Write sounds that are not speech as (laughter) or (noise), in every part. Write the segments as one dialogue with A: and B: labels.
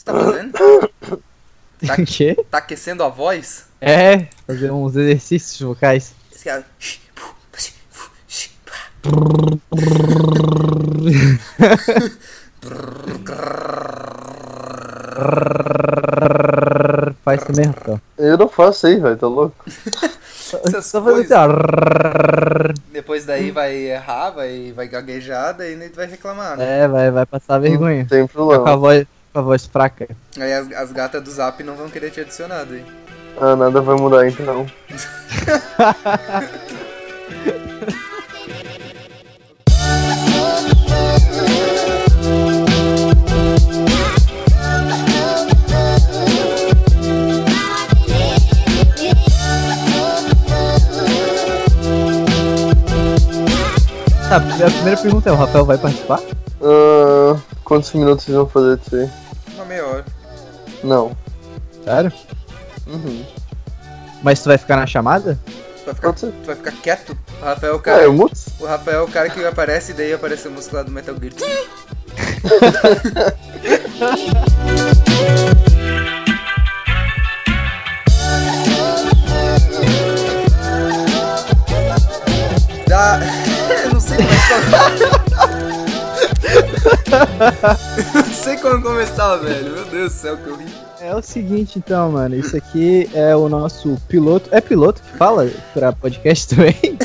A: você tá fazendo? Tá, (laughs)
B: O quê?
A: tá aquecendo a voz?
B: É, fazer uns exercícios vocais.
A: Esse cara. (laughs)
B: Faz também, Rafael.
C: Eu não faço aí, velho, tá louco? (laughs)
B: Só fazer assim, ó.
A: Depois daí vai errar, vai, vai gaguejar, daí nem vai reclamar, né?
B: É, vai, vai passar vergonha.
C: Não tem
B: Fica com a
C: problema.
B: voz, a voz fraca.
A: Aí as, as gatas do zap não vão querer te adicionar daí.
C: Ah, nada vai mudar então.
B: Tá, a primeira pergunta é: o Rafael vai participar?
C: Ah, quantos minutos vocês vão fazer disso aí?
A: Uma meia hora.
C: Não.
B: Sério?
C: Uhum.
B: Mas tu vai ficar na chamada?
A: Tu vai ficar, tu vai ficar quieto? O Rafael é o
C: É,
A: cara.
C: eu muto.
A: O Rafael é o cara que aparece e daí aparece a música lá do Metal Gear. (laughs) Dá. (laughs) Eu não sei como é que (laughs) Não sei como começar, velho. Meu Deus do céu, que eu ri.
B: É o seguinte, então, mano. Isso aqui é o nosso piloto. É piloto que fala pra podcast (laughs) também?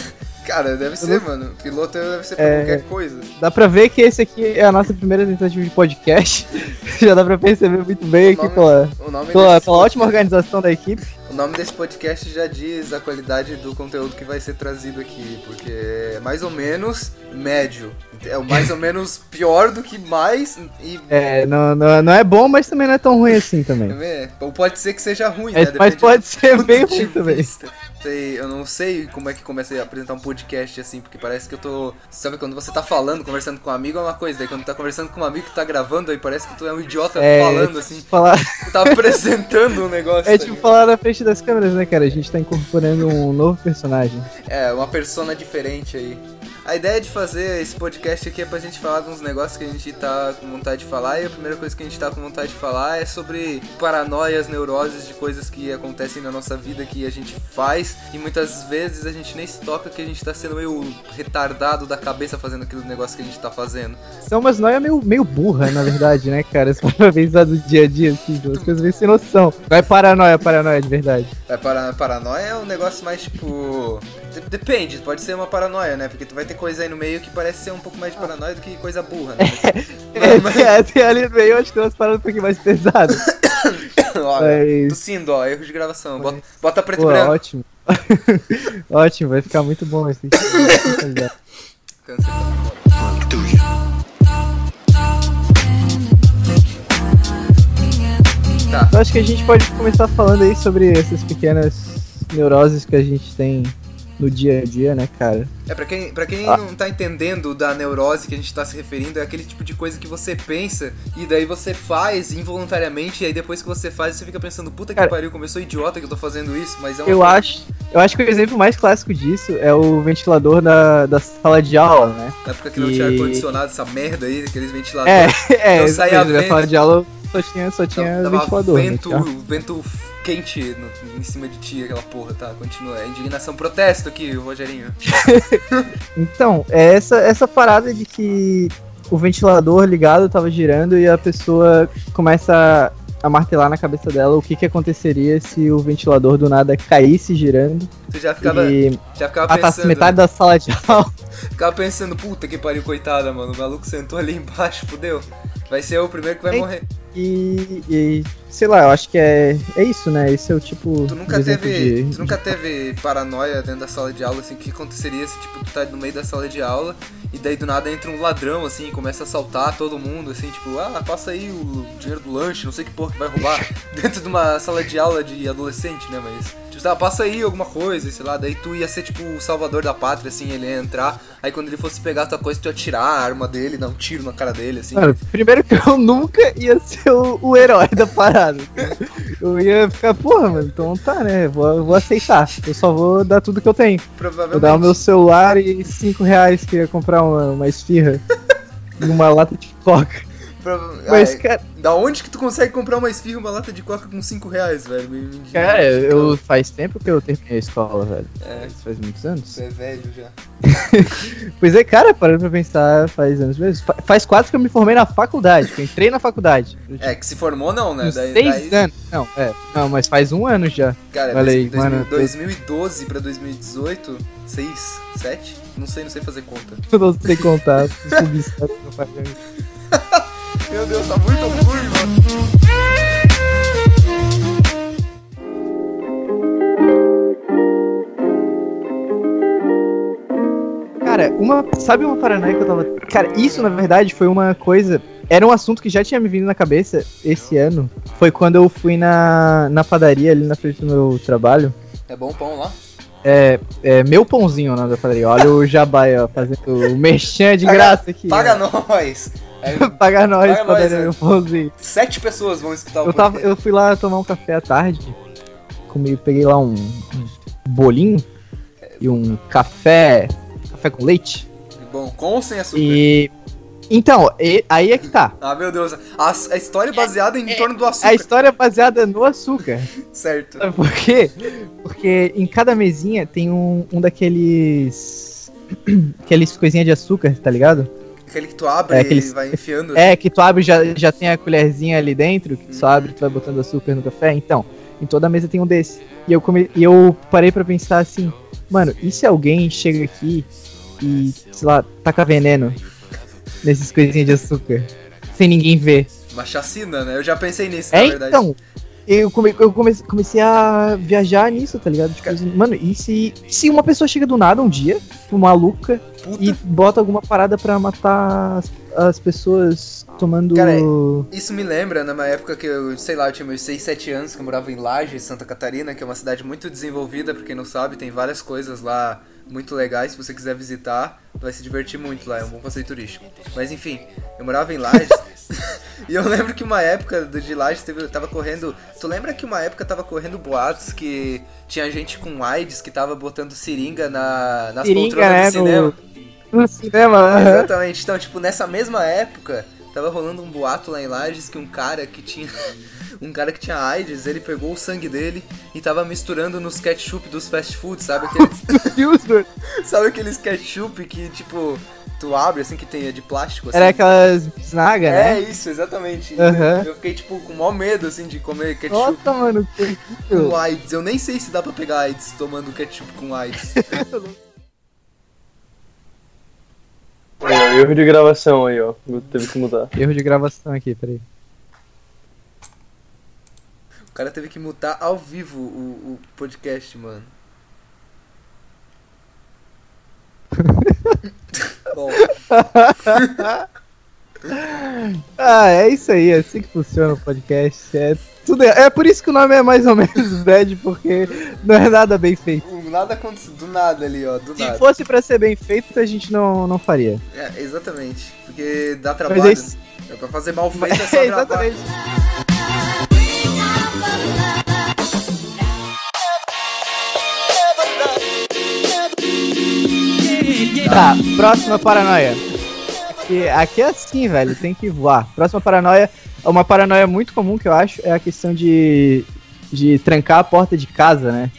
A: Cara, deve ser, mano. Piloto deve ser pra
B: É.
A: qualquer coisa.
B: Dá pra ver que esse aqui é a nossa primeira tentativa de podcast. (laughs) Já dá pra perceber muito bem
A: O
B: aqui
A: nome-
B: pela,
A: O nome,
B: pela, pela ótima organização da equipe.
A: O nome desse podcast já diz a qualidade do conteúdo que vai ser trazido aqui, porque é mais ou menos médio. É o mais ou menos pior do que mais e
B: É, não, não, não é bom, mas também não é tão ruim assim também.
A: é, ou pode ser que seja ruim,
B: Mas,
A: né?
B: mas
A: Depende
B: pode
A: do
B: ser bem ruim também.
A: Sei, eu não sei como é que comecei a apresentar um podcast assim, porque parece que eu tô. Sabe quando você tá falando, conversando com um amigo é uma coisa, daí quando tá conversando com um amigo que tá gravando, aí parece que tu é um idiota
B: É,
A: falando assim,
B: Falar,
A: tu tá apresentando um (laughs) negócio.
B: é tipo falar na frente das câmeras, né, cara? A gente tá incorporando um novo personagem.
A: É, uma persona diferente aí. A ideia de fazer esse podcast aqui é pra gente falar de uns negócios que a gente tá com vontade de falar. E a primeira coisa que a gente tá com vontade de falar é sobre paranoias, neuroses de coisas que acontecem na nossa vida que a gente faz. E muitas vezes a gente nem se toca que a gente tá sendo meio retardado da cabeça fazendo aquele negócio que a gente tá fazendo.
B: São umas noias meio, meio burra, na verdade, né, cara? Só pra (laughs) pensar do dia a dia, assim, as coisas meio sem noção. Vai paranoia, paranoia de verdade.
A: É, para, paranoia é um negócio mais tipo. De- Depende, pode ser uma paranoia, né? Porque tu vai ter coisa aí no meio que parece ser um pouco mais de paranoia do que coisa burra, né? (laughs)
B: É,
A: Mas-
B: tem, tem ali no meio, acho que tem umas paradas um pouquinho mais pesadas. (coughs)
A: Olha,
B: Mas-
A: tossindo, ó, erro de gravação. Bota, bota preto
B: Pô,
A: e branco.
B: ótimo. (laughs) ótimo, vai ficar muito bom esse.
A: Câncer tá foda. Tá,
B: Eu acho que a gente pode começar falando aí sobre essas pequenas neuroses que a gente tem no dia a dia, né, cara?
A: é pra quem, pra quem
B: Ah.
A: não tá entendendo da neurose que a gente tá se referindo, é aquele tipo de coisa que você pensa e daí você faz involuntariamente e aí depois que você faz você fica pensando, puta que
B: Cara,
A: pariu, como eu sou idiota que eu tô fazendo isso, mas é uma
B: Eu
A: coisa-
B: acho, eu acho que o exemplo mais clássico disso é o ventilador da, da sala de aula, né?
A: Na época que não tinha
B: E-
A: ar-condicionado, essa merda aí, aqueles
B: É,
A: ventiladores.
B: é, (laughs)
A: Então
B: isso
A: saía
B: mesmo, na
A: vento.
B: sala de aula só tinha, só tinha
A: Dava
B: ventilador. né,
A: vento,
B: cara?
A: vento quente no- em cima de ti, aquela porra, tá? Continua. É indignação, protesto aqui, Rogerinho. (laughs)
B: Então, é essa, essa parada de que o ventilador ligado tava girando e a pessoa começa a martelar na cabeça dela o que, que aconteceria se o ventilador do nada caísse girando
A: Você já ficava,
B: e
A: já ficava
B: matasse
A: pensando.
B: metade da sala de aula.
A: Ficava pensando, puta que pariu, coitada, mano. O maluco sentou ali embaixo, fudeu. Vai ser o primeiro que vai
B: Ei.
A: morrer.
B: E, e, sei lá, eu acho que é, é isso, né? Esse é o tipo.
A: Tu nunca teve.
B: de-
A: Tu nunca teve paranoia dentro da sala de aula, assim, o que aconteceria se tipo, tu tá no meio da sala de aula e daí do nada entra um ladrão, assim, e começa a assaltar todo mundo, assim, tipo, ah, passa aí o dinheiro do lanche, não sei que porra que vai roubar (laughs) dentro de uma sala de aula de adolescente, né? Mas. Tipo, passa aí alguma coisa, sei lá, daí tu ia ser tipo o salvador da pátria, assim, ele ia entrar, aí quando ele fosse pegar a tua coisa, tu ia tirar a arma dele, dar um tiro na cara dele, assim.
B: Mano, primeiro que eu (laughs) nunca ia ser o, o herói da parada. Eu ia ficar, porra, mano, então tá, né? Vou, vou aceitar. Eu só vou dar tudo que eu tenho. Vou
A: Provavelmente.
B: dar o meu celular e 5 reais que ia comprar uma, uma esfirra (laughs) e uma lata de coca.
A: Pra-
B: Mas,
A: Ai,
B: cara,
A: Da onde que tu consegue comprar uma esfirra e uma lata de coca com 5 reais, velho? Me- me-
B: cara, eu faz tempo que eu terminei a escola, velho.
A: É,
B: Isso faz muitos anos.
A: você é velho já. (laughs)
B: Pois é, cara, parando pra pensar, faz anos mesmo. Fa- Faz quatro que eu me formei na faculdade, que eu entrei na faculdade.
A: É, que se formou não, né? Daí,
B: seis
A: daí-
B: anos. Não, é. Não, mas faz um ano já.
A: Cara,
B: aí,
A: dois-
B: mano,
A: 2012 pra 2018, 6, 7? Não sei, não sei fazer conta. (laughs)
B: Eu não sei contar. (laughs)
A: Meu Deus, tá muito ruim, mano.
B: Cara, uma. Sabe uma paranoia que eu tava. Cara, isso na verdade foi uma coisa. Era um assunto que já tinha me vindo na cabeça esse ano. Foi quando eu fui na, na padaria ali na frente do meu trabalho.
A: É bom o pão lá?
B: É, é meu pãozinho o nome da padaria. Olha o Jabai, ó, fazendo o merchan de graça aqui.
A: Paga
B: ó.
A: nós! É, (laughs)
B: Paga nós,
A: Paga nós,
B: padaria
A: né?
B: pãozinho.
A: sete pessoas vão escutar o
B: Eu, tava, eu fui lá tomar um café à tarde. Comi, peguei lá um, um bolinho e um café. Café com leite.
A: Bom, com ou sem açúcar?
B: E. Então, e- aí é que tá. (laughs)
A: Ah, meu Deus. A, a história é baseada em torno do
B: A
A: açúcar.
B: história é baseada no açúcar. (laughs)
A: Certo.
B: Sabe por quê? Porque em cada mesinha tem um, um daqueles. (clears throat) Aqueles coisinhas de açúcar, tá ligado?
A: Aquele que tu abre
B: É,
A: e
B: aqueles-
A: vai enfiando.
B: É, que tu abre e já, já tem a colherzinha ali dentro, que tu só abre e tu vai botando açúcar no café. Então, em toda mesa tem um desse. E eu, come, e eu parei pra pensar assim, mano, e se alguém chega aqui e, sei lá, taca veneno nesses coisinhas de açúcar? Sem ninguém ver.
A: Uma chacina, né? Eu já pensei nisso,
B: É,
A: na verdade.
B: então. Eu, come, eu come- comecei a viajar nisso, tá ligado? Tipo, mano, e se, se uma pessoa chega do nada um dia, tipo, maluca,
A: Puta.
B: e bota alguma parada pra matar as, as pessoas tomando.
A: Cara, Isso me lembra numa época que eu, sei lá, eu tinha meus 6, 7 anos, que eu morava em Laje, Santa Catarina, que é uma cidade muito desenvolvida, pra quem não sabe, tem várias coisas lá muito legais, se você quiser visitar, vai se divertir muito lá, é um bom passeio turístico. Mas enfim, eu morava em Lages, (laughs) (laughs) e eu lembro que uma época do- de Lages teve, tava correndo, tu lembra que uma época tava correndo boatos que tinha gente com AIDS que tava botando seringa na, nas
B: Seringa,
A: poltronas
B: né,
A: do cinema?
B: no, no cinema.
A: Exatamente. Então, tipo, nessa mesma época, tava rolando um boato lá em Lages que um cara que tinha. (laughs) Um cara que tinha AIDS, ele pegou o sangue dele e tava misturando nos ketchup dos fast food, sabe aqueles, (laughs) sabe aqueles ketchup que, tipo, tu abre assim que tem é de plástico assim?
B: Era aquelas bisnaga,
A: É
B: né?
A: isso, exatamente.
B: Aham.
A: Eu fiquei, tipo, com o maior medo, assim, de comer ketchup
B: Nossa, mano, que
A: com AIDS. Eu nem sei se dá pra pegar AIDS tomando ketchup com AIDS.
C: Aí, (laughs) ó, erro de gravação aí, ó. Teve que mudar.
B: Erro de gravação aqui, peraí.
A: O cara teve que mutar ao vivo o, o podcast, mano. (laughs) Bom, (laughs)
B: Ah, é isso aí, é assim que funciona o podcast. É, tudo é, por isso que o nome é mais ou menos (laughs) bad, porque não é nada bem feito.
A: nada aconteceu do nada ali, ó, do
B: Se
A: nada.
B: fosse pra ser bem feito, a gente não, não faria.
A: É, exatamente. Porque dá
B: Mas
A: trabalho.
B: é isso.
A: É pra fazer mal (laughs) feito é só
B: É,
A: gravar.
B: Tá, próxima paranoia. Aqui, aqui é assim, velho, tem que voar. Próxima paranoia, uma paranoia muito comum que eu acho é a questão de, de trancar a porta de casa, né?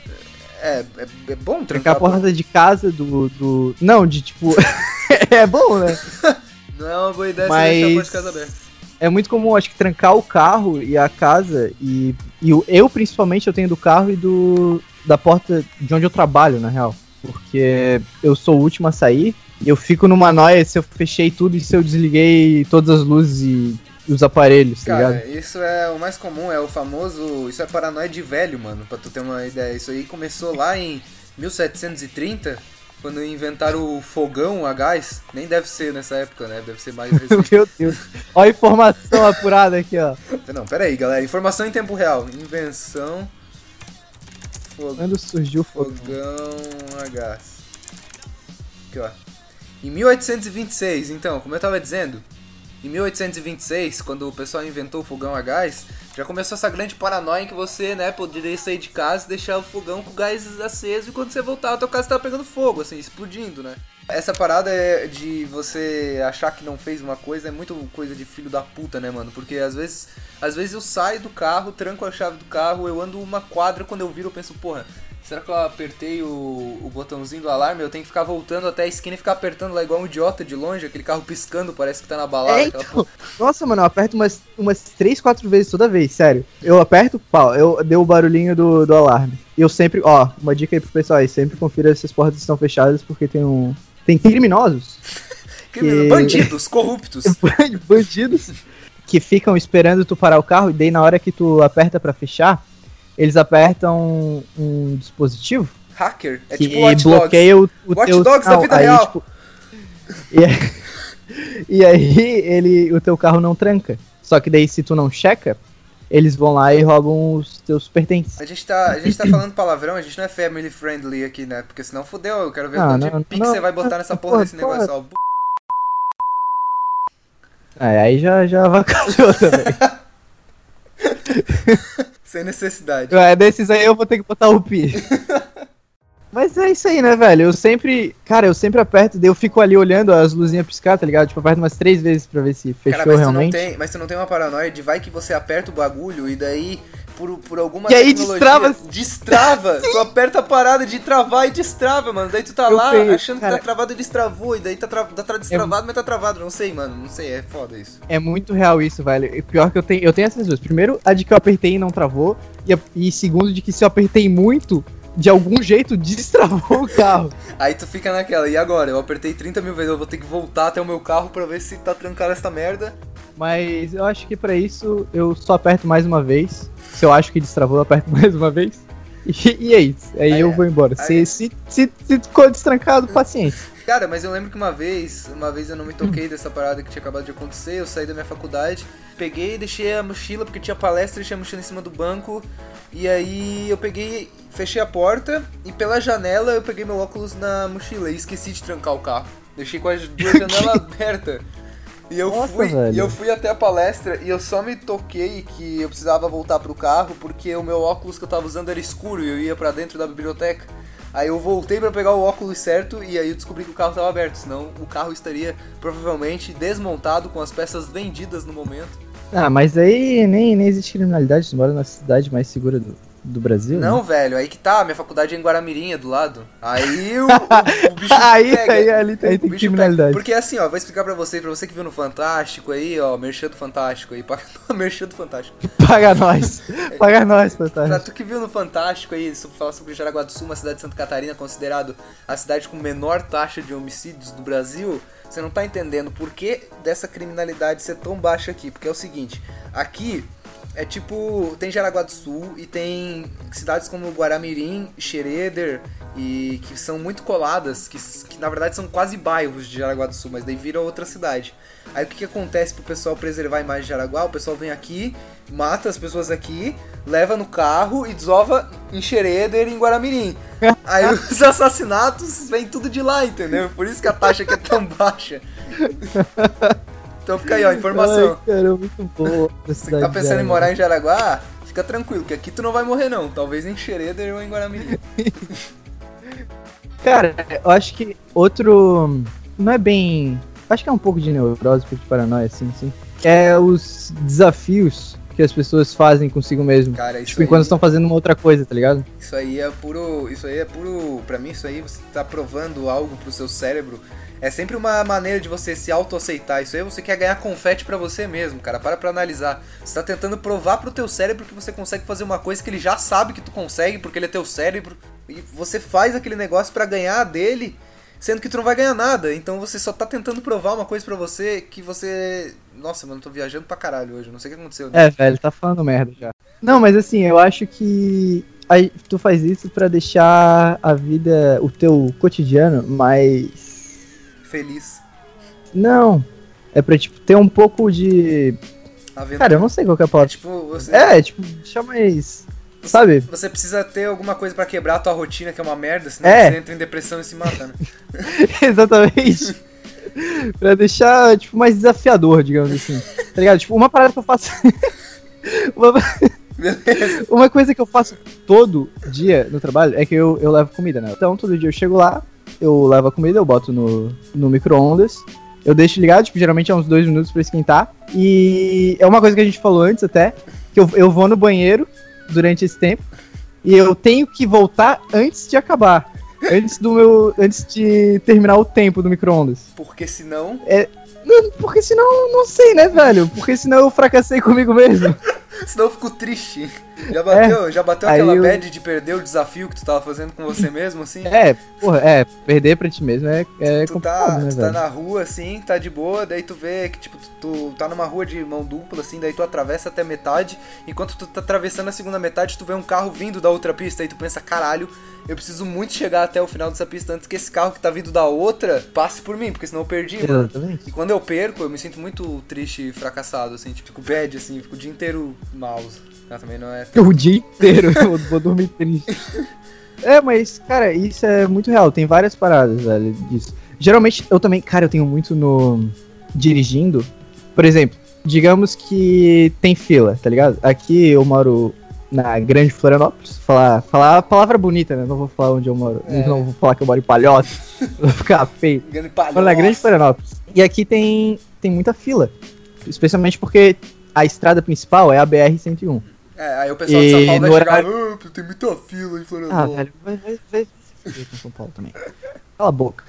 A: É, é, é bom
B: Trancar
A: trancar
B: a porta de casa do. do... Não, de tipo. (laughs) é bom, né? (laughs)
A: Não é uma boa ideia
B: Mas-
A: você deixar a porta de casa aberta.
B: É muito comum, acho que trancar o carro e a casa e, e eu, eu, principalmente eu tenho do carro e do da porta de onde eu trabalho, na real, porque eu sou o último a sair e eu fico numa noia se eu fechei tudo e se eu desliguei todas as luzes e os aparelhos, tá
A: Cara,
B: ligado?
A: isso é o mais comum, é o famoso. Isso é paranoia de velho, mano, pra tu ter uma ideia. Isso aí começou lá em 1730, quando inventaram o fogão a gás. Nem deve ser nessa época, né? Deve ser mais (laughs) recente.
B: Meu Deus. Olha a informação apurada aqui, ó.
A: Não, pera aí, galera. Informação em tempo real. Invenção.
B: Quando surgiu o fogão?
A: Fogão a gás. Aqui, ó. Em 1826, então, como eu tava dizendo, em 1826, quando o pessoal inventou o fogão a gás, já começou essa grande paranoia em que você, né, poderia sair de casa e deixar o fogão com o gás aceso e quando você voltar a tua casa tava pegando fogo, assim, explodindo, né? Essa parada é de você achar que não fez uma coisa é muito coisa de filho da puta, né, mano? Porque às vezes, às vezes eu saio do carro, tranco a chave do carro, eu ando uma quadra, quando eu viro eu penso, porra, será que eu apertei o, o botãozinho do alarme? Eu tenho que ficar voltando até a esquina e ficar apertando lá igual um idiota de longe, aquele carro piscando, parece que tá na balada.
B: É, então, nossa, mano, eu aperto umas, umas 3, 4 vezes toda vez, sério. Eu aperto, pau, eu dei o barulhinho do, do alarme. E eu sempre, ó, uma dica aí pro pessoal aí, sempre confira se as portas estão fechadas, porque tem um. Tem criminosos, (laughs)
A: Criminoso-
B: que-
A: Bandidos, corruptos. (laughs)
B: bandidos, que ficam esperando tu parar o carro, e daí na hora que tu aperta pra fechar, eles apertam um dispositivo
A: Hacker. É
B: que
A: tipo Watch Dogs.
B: bloqueia o, o
A: Watch
B: teu
A: Dogs da
B: sinal.
A: vida
B: aí,
A: real.
B: tipo, e, aí- (laughs) e aí ele, o teu carro não tranca. Só que daí se tu não checa, eles vão lá e roubam os teus pertences.
A: A gente, tá, a gente tá falando palavrão, a gente não é family friendly aqui, né? Porque senão fudeu, eu quero ver
B: Não,
A: quanto
B: não,
A: de
B: não,
A: você vai botar nessa porra desse
B: porra,
A: negócio. Ó,
B: É, aí já, já avacalhou (laughs) também.
A: Sem necessidade.
B: É, desses aí eu vou ter que botar o pi. (laughs) Mas é isso aí, né, velho? Eu sempre. Cara, eu sempre aperto, eu fico ali olhando as luzinhas piscar, tá ligado? Tipo, aperto umas três vezes pra ver se fechou
A: Cara, mas tu, não
B: realmente.
A: tem, mas tu não tem uma paranoia de vai que você aperta o bagulho e daí, por, por alguma
B: E aí destrava.
A: Destrava! (laughs) tu aperta a parada de travar e destrava, mano. Daí tu tá
B: Eu
A: lá
B: sei,
A: achando que
B: cara.
A: tá travado e destravou. E daí tá, tra tá tra- destravado, mas tá travado. Não sei, mano. Não sei, é foda isso.
B: É muito real isso, velho. E pior que eu tenho, eu tenho essas duas. Primeiro, a de que eu apertei e não travou. E, a- e segundo, de que se eu apertei muito, de algum jeito destravou o carro. (laughs)
A: Aí tu fica naquela, e agora? Eu apertei 30 mil vezes, eu vou ter que voltar até o meu carro pra ver se tá trancado essa merda.
B: Mas eu acho que pra isso eu só aperto mais uma vez. Se eu acho que destravou, eu aperto (laughs) mais uma vez. E, (laughs) e é isso. Aí,
A: Aí
B: eu
A: é.
B: vou embora.
A: Aí-
B: Se, se, se, se ficou destrancado, paciência.
A: Cara, mas eu lembro que uma vez, uma vez eu não me toquei dessa parada que tinha acabado de acontecer, eu saí da minha faculdade, peguei, deixei a mochila, porque tinha palestra, deixei a mochila em cima do banco, e aí eu peguei, fechei a porta, e pela janela eu peguei meu óculos na mochila e esqueci de trancar o carro. Deixei com as duas (laughs) janelas abertas. E eu
B: Nossa,
A: fui,
B: velho.
A: e eu fui até a palestra e eu só me toquei que eu precisava voltar pro carro porque o meu óculos que eu tava usando era escuro e eu ia pra dentro da biblioteca. Aí eu voltei pra pegar o óculos certo e aí eu descobri que o carro tava aberto, senão o carro estaria provavelmente desmontado com as peças vendidas no momento.
B: Ah, mas aí nem, nem existe criminalidade. Tu mora na cidade mais segura do, do Brasil?
A: Não,
B: né?
A: velho, aí que tá, minha faculdade é em Guaramirim, do lado. Aí o, o, (laughs) o bicho
B: aí,
A: pega.
B: aí, ali aí
A: O
B: tem criminalidade.
A: pega. Porque assim, ó, vou explicar pra você, pra você que viu no Fantástico aí, ó, Merchan do Fantástico aí, (laughs) paga- Merchan do Fantástico.
B: Paga nós. (laughs) Paga nós,
A: Pra
B: fantástico.
A: tu que viu no Fantástico aí, sobre, falar sobre Jaraguá do Sul, uma cidade de Santa Catarina considerado a cidade com menor taxa de homicídios do Brasil, você não tá entendendo por que dessa criminalidade ser tão baixa aqui. Porque é o seguinte, aqui é tipo, tem Jaraguá do Sul e tem cidades como Guaramirim, Xereder e que são muito coladas, que, que na verdade são quase bairros de Jaraguá do Sul, mas daí vira outra cidade. Aí o que, que acontece pro pessoal preservar a imagem de Jaraguá? O pessoal vem aqui, mata as pessoas aqui, leva no carro e desova em Xereder e em Guaramirim. (laughs) Aí os assassinatos vêm tudo de lá, entendeu? Por isso que a taxa aqui é tão baixa. (laughs) Então fica aí, ó, informação.
B: Ai, cara, muito boa. (laughs)
A: Você que tá pensando em morar em Jaraguá, fica tranquilo, que aqui tu não vai morrer não. Talvez em Xereder ou em Guaramirim. (laughs)
B: Cara, eu acho que outro. Não é bem. Acho que é um pouco de neurose, um pouco de paranoia, assim, sim. É os desafios que as pessoas fazem consigo mesmo.
A: Cara, isso
B: Tipo,
A: aí,
B: enquanto estão fazendo uma outra coisa, tá ligado?
A: isso aí é puro, isso aí é puro, pra mim isso aí você tá provando algo pro seu cérebro. É sempre uma maneira de você se autoaceitar. Isso aí você quer ganhar confete pra você mesmo, cara. Para pra analisar. Você tá tentando provar pro teu cérebro que você consegue fazer uma coisa que ele já sabe que tu consegue, porque ele é teu cérebro. E você faz aquele negócio pra ganhar dele, sendo que tu não vai ganhar nada. Então você só tá tentando provar uma coisa pra você que você. Nossa, mano, tô viajando pra caralho hoje. Não sei o que aconteceu. né?
B: É, velho, tá falando merda já. Não, mas assim, eu acho que aí tu faz isso pra deixar a vida, o teu cotidiano mais.
A: Feliz.
B: Não. É pra, tipo, ter um pouco de.
A: Aventura.
B: Cara, eu não sei qual que é a
A: É
B: palavra.
A: tipo, você,
B: É, tipo, mais. Sabe?
A: você precisa ter alguma coisa pra quebrar a tua rotina, que é uma merda, senão
B: É.
A: você entra em depressão e se mata, né? (laughs)
B: Exatamente. pra deixar, tipo, mais desafiador, digamos assim. Tá ligado? Tipo, uma parada que eu faço. (laughs) uma... (laughs) Uma coisa que eu faço todo dia no trabalho é que eu, eu levo comida, né? Então, todo dia eu chego lá, eu levo a comida, eu boto no, no micro-ondas. Eu deixo ligado, tipo, geralmente é uns dois minutos pra esquentar. E é uma coisa que a gente falou antes até, que eu, eu vou no banheiro durante esse tempo. E eu tenho que voltar antes de acabar. Antes do meu. Antes de terminar o tempo do micro-ondas.
A: Porque senão.
B: Não, Porque senão, não sei, né, velho? Porque senão eu fracassei comigo mesmo. (laughs)
A: Senão eu fico triste. Já bateu, já bateu
B: É.
A: Aquela
B: eu-
A: bad de perder o desafio que tu tava fazendo com você mesmo, assim?
B: É, porra, é, perder pra ti mesmo é, é
A: tu
B: complicado,
A: tá,
B: né,
A: tu tá
B: velho?
A: na rua, assim, tá de boa, daí tu vê que, tipo, tu, tu tá numa rua de mão dupla, assim, daí tu atravessa até metade, enquanto tu tá atravessando a segunda metade, tu vê um carro vindo da outra pista, aí tu pensa, caralho, eu preciso muito chegar até o final dessa pista antes que esse carro que tá vindo da outra passe por mim, porque senão eu perdi, mano.
B: Exatamente.
A: E quando eu perco, eu me sinto muito triste e fracassado, assim, tipo, fico bad, assim, fico o dia inteiro mouse. Ah, também não é
B: O dia inteiro, (laughs) eu vou dormir triste. É, mas, cara, isso é muito real. Tem várias paradas, velho, disso. Geralmente, eu também, cara, eu tenho muito no. dirigindo. Por exemplo, digamos que tem fila, tá ligado? Aqui eu moro na Grande Florianópolis. Falar, falar a palavra bonita, né? Não vou falar onde eu moro.
A: É.
B: Não vou falar que eu moro em Palhoça. (laughs) vou ficar feio. Moro na Grande Florianópolis. E aqui tem, tem muita fila. Especialmente porque a estrada principal é a BR-101.
A: É, aí o pessoal de
B: E
A: São Paulo vai
B: no
A: chegar, ah, tem muita fila em
B: Ah,
A: Florianópolis.
B: velho, vai, vai, vai se fuder com São Paulo também. Cala a boca.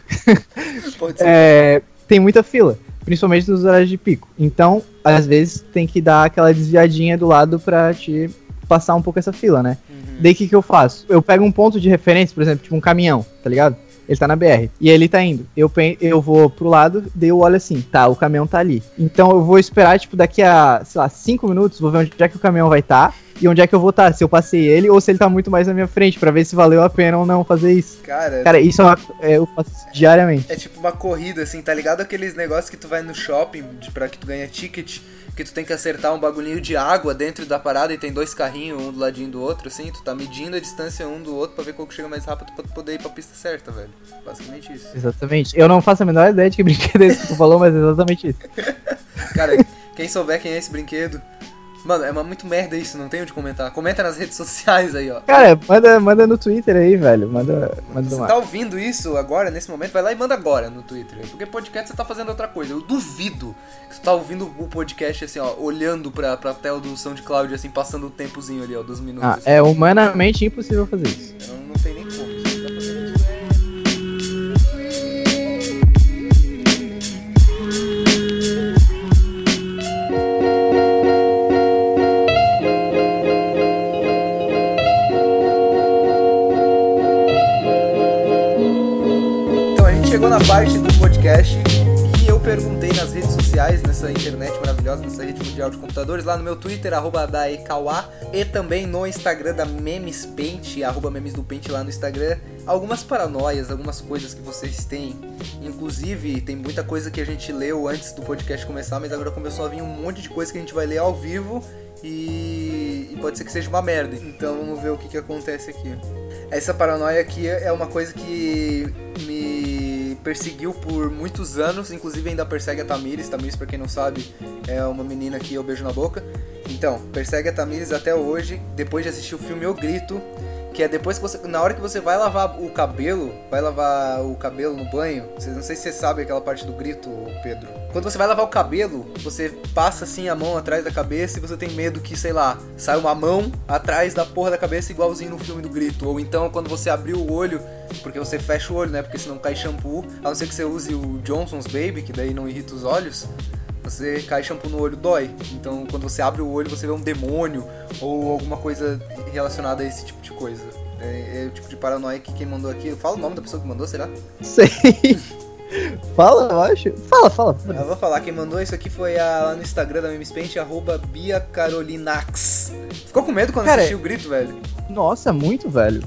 B: (laughs)
A: Pode (laughs) ser.
B: É, tem muita fila, principalmente nos horários de pico. Então, às vezes, tem que dar aquela desviadinha do lado pra te passar um pouco essa fila, né?
A: Uhum.
B: Daí o que, que eu faço? Eu pego um ponto de referência, por exemplo, tipo um caminhão, tá ligado? Ele tá na BR. E ele tá indo. Eu, eu vou pro lado, daí eu olho assim, tá, o caminhão tá ali. Então eu vou esperar, tipo, daqui a, sei lá, 5 minutos, vou ver onde é que o caminhão vai estar. e onde é que eu vou estar, se eu passei ele ou se ele tá muito mais na minha frente, pra ver se valeu a pena ou não fazer isso.
A: Cara,
B: Cara, isso é uma, é, eu faço isso diariamente.
A: é tipo uma corrida, assim, tá ligado? Aqueles negócios que tu vai no shopping pra que tu ganha ticket, que tu tem que acertar um bagulhinho de água dentro da parada e tem dois carrinhos, um do ladinho do outro, assim, tu tá medindo a distância um do outro pra ver qual que chega mais rápido pra tu poder ir pra pista certa, velho. Basicamente isso.
B: Exatamente. Eu não faço a menor ideia de que (laughs) brinquedo é esse que tu falou, mas é exatamente isso. (laughs)
A: Cara, quem souber quem é esse brinquedo. Mano, é muito merda isso, não tem onde comentar. Comenta nas redes sociais aí, ó.
B: Cara, manda, manda no Twitter aí, velho. Manda, manda
A: Você tá ouvindo isso agora, nesse momento, vai lá e manda agora no Twitter. Porque podcast você tá fazendo outra coisa. Eu duvido que você tá ouvindo o podcast assim, ó, olhando pra, pra tela do SoundCloud, assim, passando o tempozinho ali, ó, dos minutos.
B: Ah,
A: assim.
B: é humanamente impossível fazer isso.
A: Não tem nem como. A gente chegou na parte do podcast que eu perguntei nas redes sociais, nessa internet maravilhosa, nessa rede mundial de computadores, lá no meu Twitter, arroba daekawa, e também no Instagram da Memespaint, arroba memes do Paint lá no Instagram, algumas paranoias, algumas coisas que vocês têm. Inclusive, tem muita coisa que a gente leu antes do podcast começar, mas agora começou a vir um monte de coisa que a gente vai ler ao vivo e, e pode ser que seja uma merda. Então vamos ver o que, que acontece aqui. Essa paranoia aqui é uma coisa que me perseguiu por muitos anos, inclusive ainda persegue a Tamires. Tamires, pra quem não sabe, é uma menina que eu beijo na boca. Então, persegue a Tamires até hoje, depois de assistir o filme Eu Grito, que é depois que você. Na hora que você vai lavar o cabelo, vai lavar o cabelo no banho, não sei se você sabe aquela parte do grito, Pedro. Quando você vai lavar o cabelo, você passa assim a mão atrás da cabeça e você tem medo que, sei lá, saia uma mão atrás da porra da cabeça igualzinho no filme do grito. Ou então quando você abrir o olho, porque você fecha o olho, né? Porque senão cai shampoo, a não ser que você use o Johnson's Baby, que daí não irrita os olhos. Você cai shampoo no olho, dói. Então, quando você abre o olho, você vê um demônio ou alguma coisa relacionada a esse tipo de coisa. É, é o tipo de paranoia que quem mandou aqui. Fala o nome da pessoa que mandou, será?
B: Sei. (laughs) fala, eu acho. Fala, fala.
A: Eu vou falar, quem mandou isso aqui foi a, lá no Instagram da Memespaint, arroba Bia Carolinax. Ficou com medo quando
B: Cara,
A: assistiu o grito, velho?
B: Nossa, muito, velho.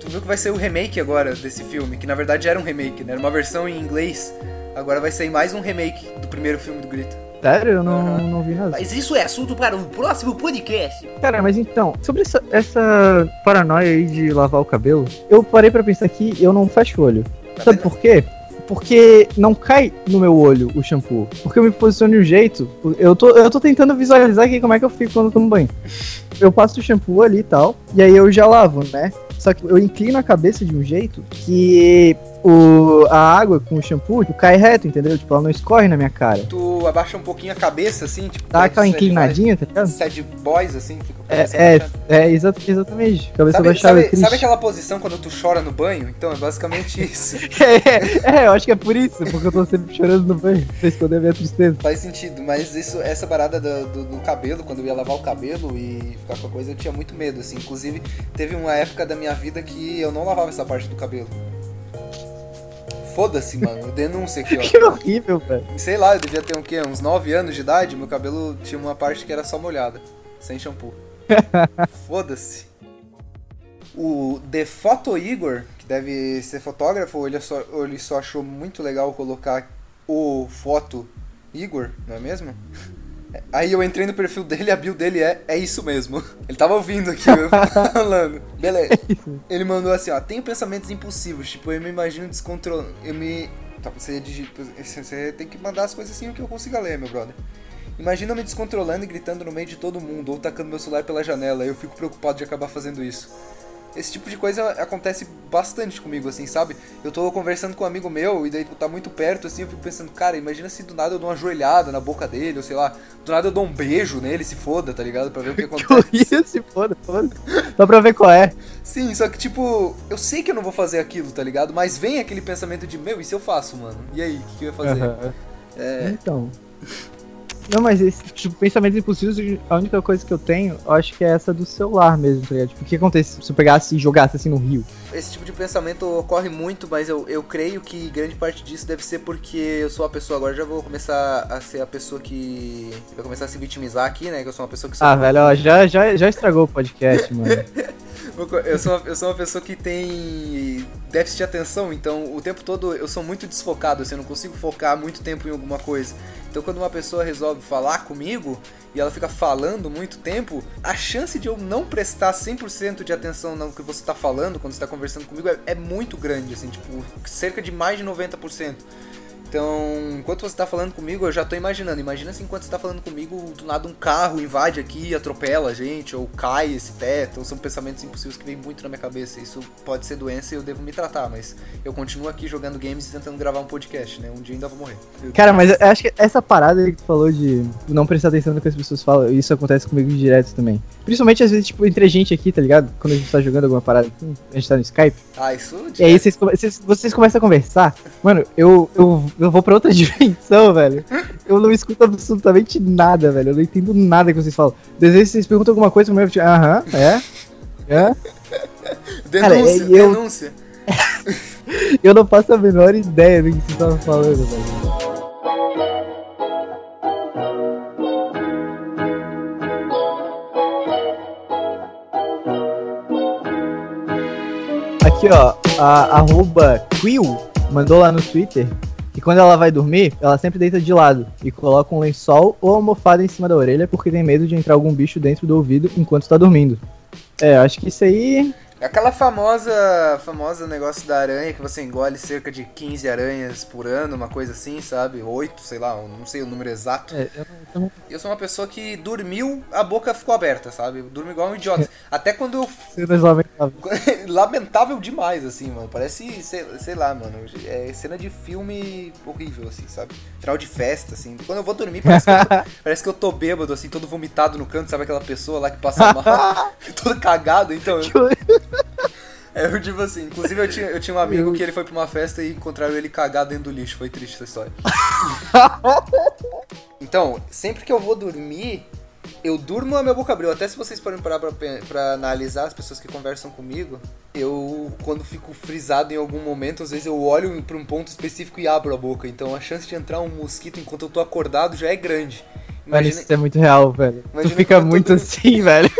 A: Tu viu que vai ser o remake agora desse filme, que na verdade era um remake, né? Era uma versão em inglês. Agora vai sair mais um remake do primeiro filme do grito.
B: Sério, eu não,
A: Aham.
B: não vi nada.
A: Mas isso é assunto para o próximo podcast.
B: Cara, mas então, sobre essa, essa paranoia aí de lavar o cabelo, eu parei pra pensar aqui eu não fecho o olho.
A: Tá
B: Sabe
A: vendo?
B: por quê? Porque não cai no meu olho o shampoo. Porque eu me posiciono de um jeito. Eu tô, eu tô tentando visualizar aqui como é que eu fico quando eu tomo banho. Eu passo o shampoo ali e tal. E aí eu já lavo, né? Só que eu inclino a cabeça de um jeito que o, a água com o shampoo tipo, cai reto, entendeu? Tipo, ela não escorre na minha cara.
A: Tu abaixa um pouquinho a cabeça, assim, tipo.
B: Dá aquela inclinadinha, tá ligado?
A: Sad boys, assim, fica
B: É, é,
A: abaixada.
B: é exa- exatamente. Cabeça
A: Sabe,
B: baixada,
A: sabe, sabe aquela posição quando tu chora no banho? Então, é basicamente (laughs) isso.
B: é, é, eu acho que é por isso, porque eu tô sempre chorando no banho, pra esconder a minha tristeza.
A: Faz sentido, mas isso, essa parada do, do, do cabelo, quando eu ia lavar o cabelo e ficar com a coisa, eu tinha muito medo, assim. Inclusive, teve uma época da minha vida que eu não lavava essa parte do cabelo. Foda-se, mano. (laughs) Denúncia aqui, ó.
B: Que horrível, velho.
A: Sei lá, eu devia ter um quê? Uns 9 anos de idade, meu cabelo tinha uma parte que era só molhada, sem shampoo. (laughs) Foda-se. O The Photo Igor, que deve ser fotógrafo, ele só, ele só achou muito legal colocar o Foto Igor, não é mesmo? Aí eu entrei no perfil dele, a bio dele é é isso mesmo. Ele tava ouvindo aqui eu (laughs) falando. Beleza. Ele mandou assim, ó, tenho pensamentos impulsivos, tipo, eu me imagino descontrolando, eu me... Tá, você, digita, você tem que mandar as coisas assim que eu consiga ler, meu brother. Imagina eu me descontrolando e gritando no meio de todo mundo, ou tacando meu celular pela janela, eu fico preocupado de acabar fazendo isso. Esse tipo de coisa acontece bastante comigo, assim, sabe? Eu tô conversando com um amigo meu e daí tu tá muito perto, assim, eu fico pensando, cara, imagina se do nada eu dou uma joelhada na boca dele, ou sei lá, do nada eu dou um beijo nele, se foda, tá ligado? Pra ver o que (laughs)
B: Que
A: acontece.
B: horrível, se foda, foda. Só pra ver qual é.
A: Sim, só que tipo, eu sei que eu não vou fazer aquilo, tá ligado? Mas vem aquele pensamento de, meu, e se eu faço, mano? E aí, o que, que eu ia fazer?
B: Aham.
A: É,
B: Então. Não, mas esse tipo, pensamentos impulsivos, a única coisa que eu tenho, eu acho que é essa do celular mesmo, tá ligado? Tipo, o que acontece se eu pegasse e jogasse assim no rio?
A: esse tipo de pensamento ocorre muito, mas eu, eu creio que grande parte disso deve ser porque eu sou uma pessoa, agora já vou começar a ser a pessoa que vai começar a se vitimizar aqui, né? Que eu sou uma pessoa que
B: Ah, velho, ó, já, já, já estragou o podcast, mano. (laughs)
A: Eu sou, uma, eu sou uma pessoa que tem déficit de atenção, então o tempo todo eu sou muito desfocado, assim, eu não consigo focar muito tempo em alguma coisa. Então quando uma pessoa resolve falar comigo e ela fica falando muito tempo, a chance de eu não prestar 100% de atenção no que você tá falando quando você tá conversando comigo é, é muito grande, assim, tipo, cerca de mais de 90%. Então, enquanto você tá falando comigo, eu já tô imaginando. Imagina se enquanto você tá falando comigo, do nada um carro invade aqui, atropela a gente, ou cai esse teto, ou são pensamentos impossíveis que vêm muito na minha cabeça. Isso pode ser doença e eu devo me tratar, mas eu continuo aqui jogando games e tentando gravar um podcast, né? Um dia ainda vou morrer. Eu-
B: Cara, mas eu acho que essa parada que tu falou de não prestar atenção no que as pessoas falam, isso acontece comigo direto também. Principalmente às vezes, tipo, entre a gente aqui, tá ligado? Quando a gente tá jogando alguma parada assim, a gente tá no Skype.
A: Ah, isso.
B: E aí vocês, vocês, vocês começam a conversar. Mano, eu, eu, eu vou pra outra (laughs) dimensão, velho. Eu não escuto absolutamente nada, velho. Eu não entendo nada que vocês falam. Às vezes vocês perguntam alguma coisa, eu tipo, aham, é? É?
A: Denúncia,
B: Cara, é- eu-
A: denúncia. (laughs)
B: Eu não faço a menor ideia do que vocês estavam falando, velho. Aqui, ó, a arroba Quill mandou lá no Twitter que quando ela vai dormir, ela sempre deita de lado e coloca um lençol ou almofada em cima da orelha porque tem medo de entrar algum bicho dentro do ouvido enquanto tá dormindo. É, acho que isso aí.
A: Aquela famosa, famosa negócio da aranha que você engole cerca de 15 aranhas por ano, uma coisa assim, sabe? 8, sei lá, não sei o número exato.
B: É, eu não- eu
A: sou uma pessoa que dormiu, a boca ficou aberta, sabe? Eu durmo igual um idiota. (laughs) Até quando eu. (laughs) Lamentável demais, assim, mano. Parece, sei, sei lá, mano. É cena de filme horrível, assim, sabe? Final de festa, assim. Quando eu vou dormir, parece que eu tô, (laughs) parece que eu tô bêbado, assim, todo vomitado no canto, sabe aquela pessoa lá que passa mal? (laughs) todo cagado, então. É, eu digo assim, inclusive eu tinha, eu tinha um amigo que ele foi pra uma festa e encontraram ele cagado dentro do lixo. Foi triste essa história. (laughs) Então, sempre que eu vou dormir, eu durmo a minha boca abriu. Até se vocês forem parar pra, pra analisar as pessoas que conversam comigo, eu, quando fico frisado em algum momento, às vezes eu olho pra um ponto específico e abro a boca. Então a chance de entrar um mosquito enquanto eu tô acordado já é grande.
B: Mano,
A: Imagina...
B: isso é muito real, velho.
A: Imagina
B: tu fica
A: tô
B: muito
A: dormindo.
B: assim, (laughs) velho.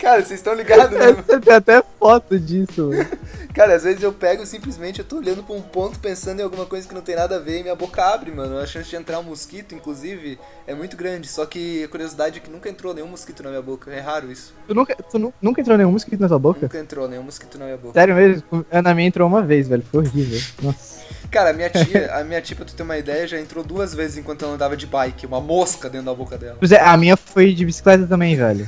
A: Cara, vocês estão ligados, né? (laughs)
B: Tem até foto disso, mano.
A: Cara, às vezes eu pego simplesmente, eu tô olhando pra um ponto pensando em alguma coisa que não tem nada a ver e minha boca abre, mano. A chance de entrar um mosquito, inclusive, é muito grande. Só que a curiosidade é que nunca entrou nenhum mosquito na minha boca. É raro isso.
B: Tu nunca, tu nu- nunca entrou nenhum mosquito na tua boca?
A: Nunca entrou nenhum mosquito na minha boca.
B: Sério mesmo? A Na minha entrou uma vez, velho. Foi horrível. Nossa.
A: Cara, a (laughs) minha tia, a minha tia, pra tu ter uma ideia, já entrou duas vezes enquanto ela andava de bike. Uma mosca dentro da boca dela.
B: Pois é, a minha foi de bicicleta também, velho.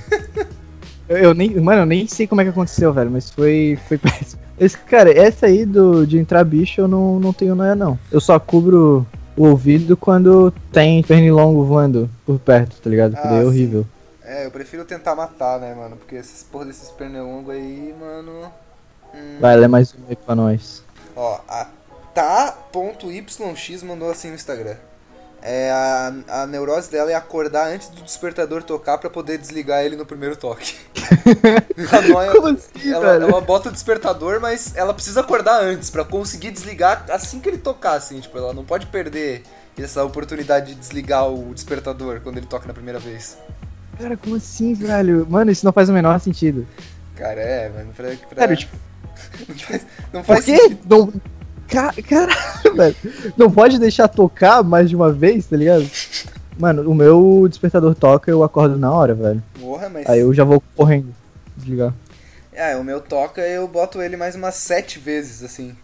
B: Eu, nem, mano, eu nem sei como é que aconteceu, velho, mas foi, foi (laughs) péssimo. Esse, cara, essa aí do, de entrar bicho eu não, não tenho noia, não. Eu só cubro o ouvido quando tem pernilongo voando por perto, tá ligado? Que daí
A: Ah,
B: é
A: sim.
B: horrível.
A: É, eu prefiro tentar matar, né, mano? Porque esses porra desses pernilongos aí, mano. hum.
B: Vai, lê mais um aí pra nós.
A: Ó, a tá.yx mandou assim no Instagram. É, a, a neurose dela é acordar antes do despertador tocar pra poder desligar ele no primeiro toque. (laughs) A noia-
B: Como assim,
A: ela, ela bota o despertador, mas ela precisa acordar antes pra conseguir desligar assim que ele tocar, assim. Tipo, ela não pode perder essa oportunidade de desligar o despertador quando ele toca na primeira vez.
B: Cara, como assim, velho? Mano, isso não faz o menor sentido.
A: Cara, é, mano. Pra, pra-
B: Sério, tipo, (laughs)
A: não faz, não
B: por
A: faz
B: quê?
A: sentido.
B: Não... Ca- Caralho, (laughs) velho. Não pode deixar tocar mais de uma vez, tá ligado? Mano, o meu despertador toca eu acordo na hora, velho.
A: Porra, mas.
B: Aí eu já vou correndo desligar.
A: É, o meu toca, eu boto ele mais umas sete vezes, assim.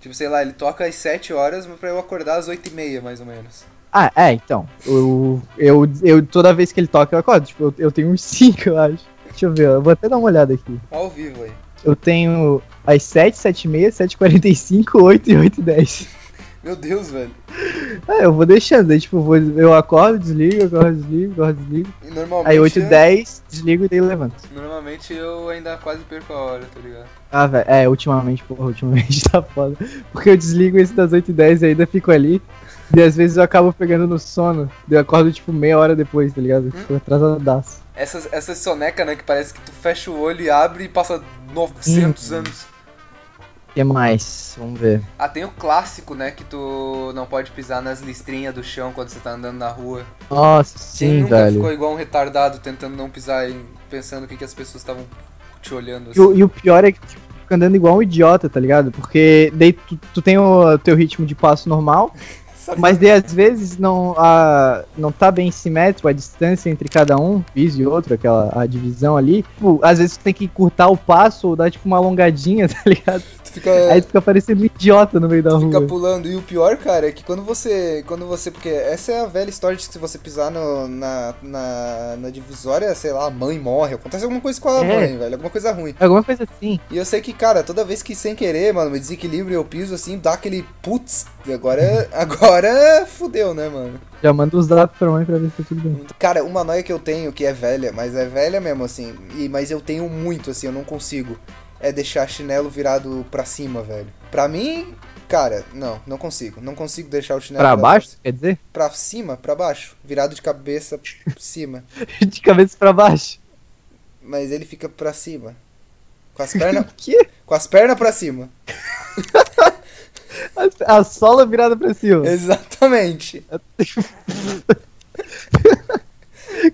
A: Tipo, sei lá, ele toca às 7 horas pra eu acordar às 8 e meia, mais ou menos.
B: Ah, é, então. Eu, eu, eu toda vez que ele toca eu acordo. Tipo, eu, eu tenho uns 5, eu acho. Deixa eu ver, eu vou até dar uma olhada aqui.
A: Ao vivo aí.
B: Eu tenho às 7, 7 e meia, 7 e 45, 8 e 8 e 10.
A: Meu Deus, velho.
B: É, eu vou deixando. Aí, tipo, eu, vou, eu acordo, desligo, acordo, desligo, acordo, desligo.
A: E normalmente.
B: Aí 8 e
A: eu-
B: 10, desligo e daí eu levanto.
A: Normalmente eu ainda quase perco a hora, tá ligado?
B: Ah, velho, é, ultimamente, porra, ultimamente (laughs) tá foda. Porque eu desligo esse das 8 e 10 e ainda fico ali. E às vezes eu acabo pegando no sono. daí Eu acordo, tipo, meia hora depois, tá ligado? Fico atrasadaço.
A: Essas, essas soneca, né, que parece que tu fecha o olho e abre e passa 900
B: Hum.
A: anos.
B: O que mais? Vamos ver.
A: Ah, tem o clássico, né, que tu não pode pisar nas listrinhas do chão quando você tá andando na rua.
B: Nossa,
A: Quem
B: sim,
A: nunca
B: velho.
A: ficou igual um retardado tentando não pisar e pensando o que, que as pessoas estavam te olhando
B: E
A: assim?
B: o, e o pior é que tipo, fica andando igual um idiota, tá ligado? Porque daí tu, tu tem o teu ritmo de passo normal? (laughs) mas daí às vezes não, a, não tá bem simétrico a distância entre cada um, piso e outro, aquela a divisão ali. Tipo, às vezes tem que encurtar o passo ou dar tipo uma alongadinha, (laughs) tá ligado?
A: Tu fica,
B: Aí tu fica parecendo um idiota no meio da
A: fica
B: rua.
A: pulando. E o pior, cara, é que quando você. Quando você. Porque essa é a velha história de que se você pisar no, na, na, na divisória, sei lá, a mãe morre. Acontece alguma coisa com a
B: É.
A: mãe, velho. Alguma coisa ruim.
B: Alguma coisa assim.
A: E eu sei que, cara, toda vez que sem querer, mano, me desequilibro e eu piso assim, dá aquele putz. E agora. (laughs) Agora fudeu, né, mano?
B: Já manda os dados pra mãe pra ver se tá tudo bem.
A: Cara, uma noia que eu tenho, que é velha, mas é velha mesmo, assim, e, mas eu tenho muito, assim, eu não consigo, é deixar chinelo virado pra cima, velho. Pra mim, cara, não, não consigo. Não consigo deixar o chinelo
B: Pra baixo, quer dizer?
A: Pra cima, pra baixo. Virado de cabeça pra (laughs) cima.
B: De cabeça pra baixo.
A: Mas ele fica pra cima. Com as (laughs) pernas.
B: O quê?
A: com as pernas pra cima. (laughs)
B: A, a sola virada pra cima.
A: Exatamente.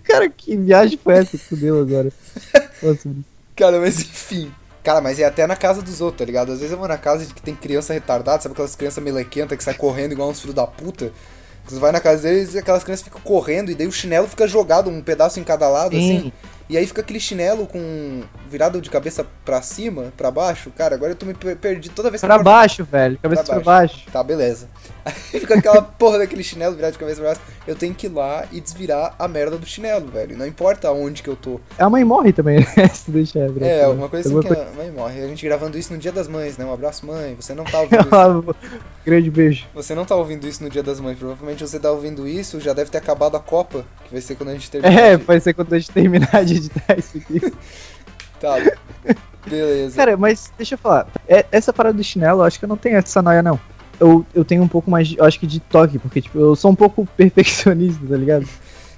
B: Cara, que viagem foi essa que tu deu agora? Isso.
A: Cara, mas enfim. Cara, mas é até na casa dos outros, tá ligado? Às vezes eu vou na casa de que tem criança retardada, sabe aquelas crianças melequentas que saem correndo igual uns filhos da puta? Você vai na casa deles e aquelas crianças ficam correndo e daí o chinelo fica jogado um pedaço em cada lado, assim. E aí fica aquele chinelo com virado de cabeça pra cima, pra baixo. Cara, agora eu tô me per- perdi toda vez que for-
B: baixo, velho. Cabeça
A: Pra
B: pra baixo.
A: Tá, beleza. (laughs) Aí fica aquela porra daquele chinelo virado de cabeça pra baixo. Eu tenho que ir lá e desvirar a merda do chinelo, velho. Não importa onde que eu tô.
B: A mãe morre também, né? Se deixar.
A: É, alguma coisa assim que a mãe morre. A gente gravando isso no dia das mães, né? Um abraço, mãe. Você não tá (laughs) ouvindo isso.
B: Grande beijo.
A: Você não tá ouvindo isso no dia das mães. Provavelmente você tá ouvindo isso, já deve ter acabado a Copa, que vai ser quando a gente terminar.
B: É,
A: de-
B: vai ser quando a gente terminar de editar isso aqui. (laughs)
A: Tá. Beleza.
B: Cara, mas deixa eu falar. É- essa parada do chinelo, eu acho que eu não tenho essa noia, não. Eu, eu tenho um pouco mais, de, eu acho que de toque, porque, tipo, eu sou um pouco (laughs) perfeccionista, tá ligado?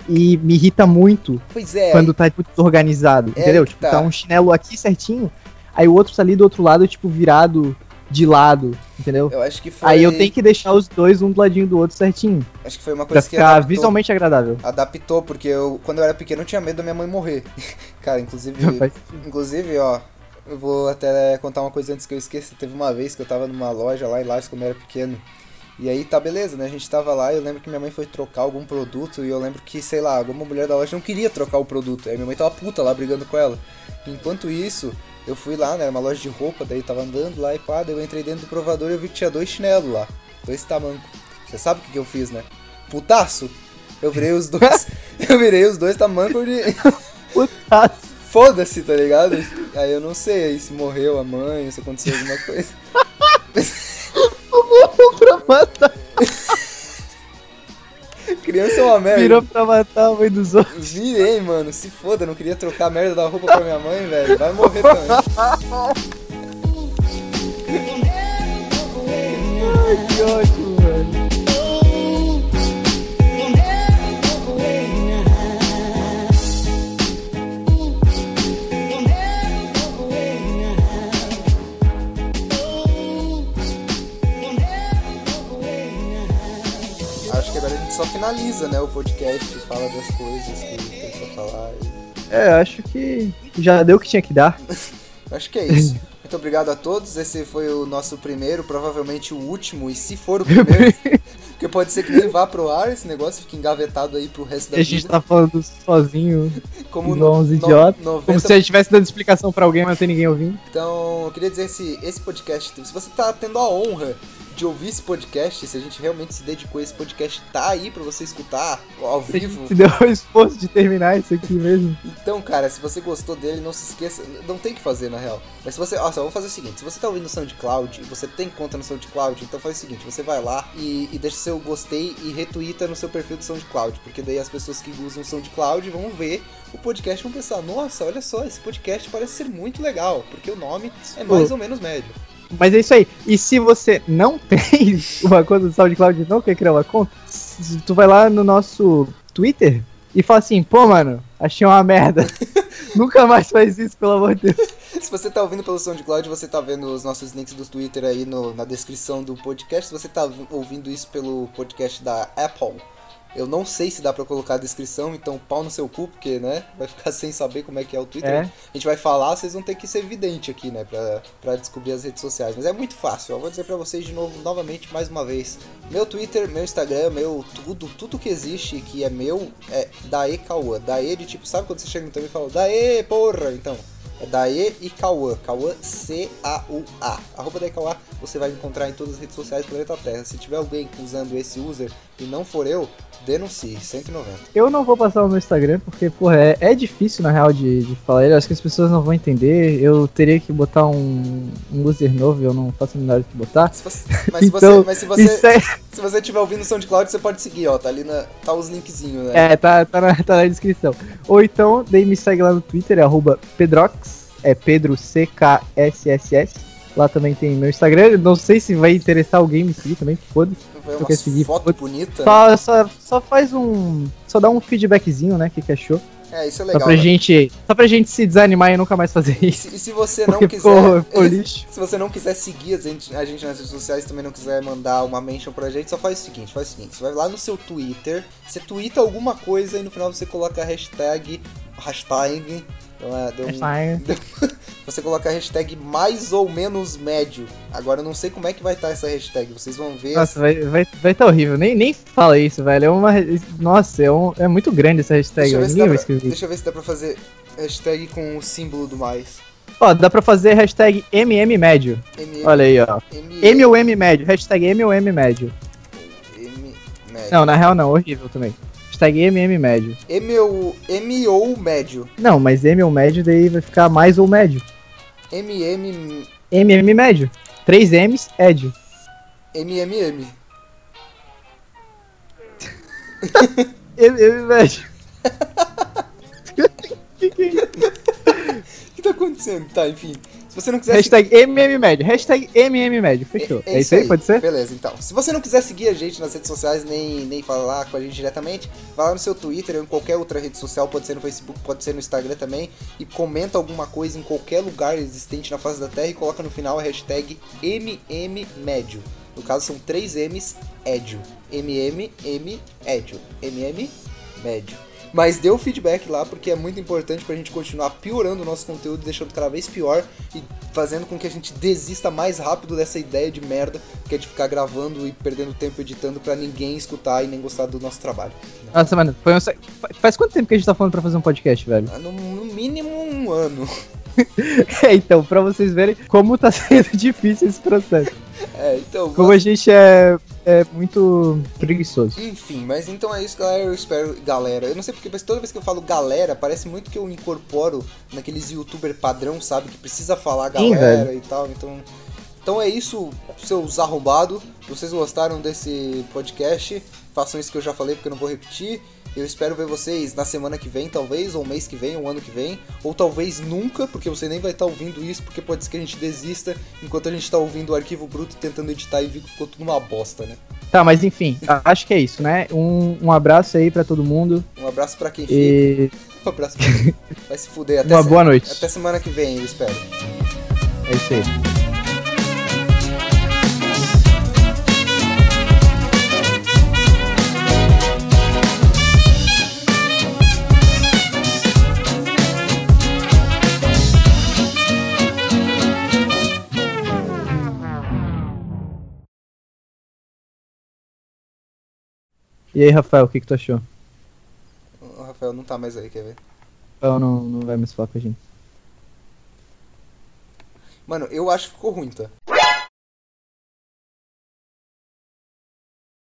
B: E me irrita muito
A: é.
B: quando tá, tipo, desorganizado,
A: É
B: entendeu? Tipo,
A: tá.
B: tá um chinelo aqui certinho, aí o outro tá ali do outro lado, tipo, virado de lado, entendeu?
A: Eu acho que foi.
B: Aí eu tenho que deixar os dois um do ladinho do outro certinho,
A: Acho que foi uma
B: pra
A: coisa que
B: ficar
A: adaptou,
B: visualmente agradável.
A: adaptou, porque eu, quando eu era pequeno, eu tinha medo da minha mãe morrer. (laughs) Cara, inclusive. (laughs) Inclusive, ó, eu vou até contar uma coisa antes que eu esqueça. Teve uma vez que eu tava numa loja lá em Lages quando eu era pequeno. E aí tá beleza, né? A gente tava lá e eu lembro que minha mãe foi trocar algum produto e eu lembro que, sei lá, alguma mulher da loja não queria trocar o produto. Aí minha mãe tava puta lá brigando com ela. Enquanto isso, eu fui lá, né? Era uma loja de roupa, daí eu tava andando lá e pá, daí eu entrei dentro do provador e eu vi que tinha dois chinelos lá. Dois tamancos. Você sabe o que, que eu fiz, né? Putaço! Eu virei os dois. (laughs) eu virei os dois tamancos de. (laughs)
B: Putaço.
A: foda-se, tá ligado? Aí eu não sei aí se morreu a mãe, se aconteceu alguma coisa. (laughs)
B: pra matar.
A: Criança é uma merda.
B: Virou pra matar a mãe dos outros.
A: Virei, mano. Se foda, não queria trocar a merda da roupa pra minha mãe, velho. Vai morrer também. (laughs)
B: Ai, que ótimo, velho.
A: Só finaliza, né, o podcast, fala das coisas que tem pra falar. e-
B: É, acho que já deu o que tinha que dar. (laughs)
A: Acho que é isso. Muito obrigado a todos. Esse foi o nosso primeiro, provavelmente o último, e se for o (laughs) primeiro, porque pode ser que nem vá pro ar esse negócio, fique engavetado aí pro resto da
B: a gente
A: vida.
B: tá falando sozinho, (laughs)
A: Como no-
B: idiotas. Como
A: 90
B: se a gente estivesse dando explicação pra alguém, mas não tem ninguém ouvindo.
A: Então, eu queria dizer se esse podcast, se você tá tendo a honra de ouvir esse podcast, se a gente realmente se dedicou a esse podcast, tá aí pra você escutar ao vivo.
B: se (laughs) deu o esforço de terminar isso aqui mesmo.
A: Então, cara, se você gostou dele, não se esqueça, não tem o que fazer na real. Mas se você, ó, só vamos fazer o seguinte, se você tá ouvindo no SoundCloud e você tem conta no SoundCloud, então faz o seguinte, você vai lá e, e deixa seu gostei e retuita no seu perfil do SoundCloud, porque daí as pessoas que usam o SoundCloud vão ver o podcast e vão pensar, nossa, olha só, esse podcast parece ser muito legal, porque o nome é mais ou menos médio.
B: Mas é isso aí. E se você não (laughs) tem uma conta do SoundCloud e não quer criar uma conta, tu vai lá no nosso Twitter e fala assim, pô, mano, achei uma merda. (laughs) Nunca mais faz isso, pelo amor de Deus. (laughs)
A: Se você tá ouvindo pelo SoundCloud, você tá vendo os nossos links do Twitter aí no- na descrição do podcast. Se você tá ouvindo isso pelo podcast da Apple, eu não sei se dá pra colocar a descrição, então pau no seu cu, porque, né, vai ficar (laughs) sem saber como é que é o Twitter.
B: É.
A: A gente vai falar, vocês vão ter que ser evidente aqui, né, pra, pra descobrir as redes sociais. Mas é muito fácil, eu vou dizer pra vocês de novo, novamente, mais uma vez. Meu Twitter, meu Instagram, meu tudo, tudo que existe que é meu é Dae Cauã. Dae de tipo, sabe quando você chega no Twitter e fala, Dae, porra, então... É Dae e Cauã. Cauã C-A-U-A. Arroba Dae Cauã você vai encontrar em todas as redes sociais do planeta Terra. Se tiver alguém usando esse user e não for eu, denuncie. 190.
B: Eu não vou passar o meu Instagram, porque, porra, é, é difícil, na real, de, de falar ele. Acho que as pessoas não vão entender. Eu teria que botar um, um user novo eu não faço a menor que botar.
A: Se você- mas, se
B: Então,
A: você, mas se você,
B: é,
A: se você tiver ouvindo o SoundCloud, você pode seguir, ó. Tá ali na. Tá os linkzinhos, né?
B: é tá, tá, na, tá na descrição. Ou então, daí me segue lá no Twitter, é arroba Pedrox, é Pedro C-K-S-S-S. Lá também tem meu Instagram. Não sei se vai interessar alguém me seguir também, foda-se.
A: Uma
B: quero seguir,
A: foto bonita. né?
B: Só, só, só faz um. Só dá um feedbackzinho, né? O que, que achou?
A: É, isso é
B: Só
A: legal.
B: pra,
A: né?
B: gente, só pra gente se desanimar e nunca mais fazer
A: E
B: isso.
A: se, e se você não quiser.
B: ficou, (laughs) ficou lixo.
A: Se você não quiser seguir a gente, a gente nas redes sociais também não quiser mandar uma mention pra gente, só faz o seguinte, faz o seguinte, você vai lá no seu Twitter, você twitta alguma coisa e no final você coloca a hashtag. Hashtag. Não é, deu um-
B: Hashtag. (laughs)
A: você coloca a hashtag mais ou menos médio. Agora eu não sei como é que vai estar essa hashtag. Vocês vão ver.
B: Nossa, vai, vai, vai tá horrível. Nem, nem fala isso, velho. É uma. Nossa, é, um, é muito grande essa hashtag.
A: deixa, eu ver se pra, deixa eu ver se dá pra fazer hashtag com o símbolo do mais.
B: Ó, dá pra fazer hashtag MM médio.
A: M,
B: Olha aí, ó.
A: M,
B: M ou M médio. Hashtag M ou M médio.
A: M médio.
B: Não, na real não, horrível também. Hashtag MM médio.
A: M ou, M ou médio.
B: Não, mas M ou médio daí vai ficar mais ou médio.
A: M, M,
B: MM médio. 3 M's, médio.
A: M, M, M. (laughs)
B: M, M médio. (laughs) Que que é isso?
A: O que tá acontecendo? Tá, enfim. Você não quiser
B: hashtag médio. Hashtag médio. Fechou. É, isso aí, pode ser?
A: Beleza, então. Se você não quiser seguir a gente nas redes sociais, nem, nem falar com a gente diretamente, vai lá no seu Twitter ou em qualquer outra rede social, pode ser no Facebook, pode ser no Instagram também, e comenta alguma coisa em qualquer lugar existente na face da Terra e coloca no final a hashtag MMMédio. No caso são três M's, Édio. MMM, Édio. MM, Médio. Mas dê o feedback lá, porque é muito importante pra gente continuar piorando o nosso conteúdo, deixando cada vez pior e fazendo com que a gente desista mais rápido dessa ideia de merda que é de ficar gravando e perdendo tempo editando pra ninguém escutar e nem gostar do nosso trabalho.
B: Nossa, mano, um... faz quanto tempo que a gente tá falando pra fazer um podcast, velho?
A: No, no mínimo um ano. (laughs)
B: É, então, pra vocês verem como tá (laughs) sendo difícil esse processo. (laughs)
A: É, então.
B: Como a gente é, é muito preguiçoso.
A: Enfim, mas então é isso, galera. Eu espero. Galera, eu não sei porque, mas toda vez que eu falo galera, parece muito que eu incorporo naqueles youtuber padrão, sabe? Que precisa falar
B: Sim,
A: galera e tal. Então. Então é isso, seus arrombados. Vocês gostaram desse podcast, façam isso que eu já falei, porque eu não vou repetir. Eu espero ver vocês na semana que vem, talvez, ou mês que vem, ou ano que vem, ou talvez nunca, porque você nem vai estar ouvindo isso, porque pode ser que a gente desista enquanto a gente está ouvindo o arquivo bruto tentando editar e viu que ficou tudo uma bosta, né?
B: Tá, mas enfim, acho que é isso, né? Um, um abraço aí pra todo mundo
A: Um abraço pra quem fica.
B: e (laughs)
A: Um abraço pra quem vai se fuder. Até
B: uma
A: se-
B: boa noite.
A: Até semana que vem, eu espero.
B: É isso aí. E aí, Rafael, o que, que tu achou?
A: O Rafael não tá mais aí, quer ver?
B: Rafael não, não vai mais falar com a gente.
A: Mano, eu acho que ficou ruim, tá?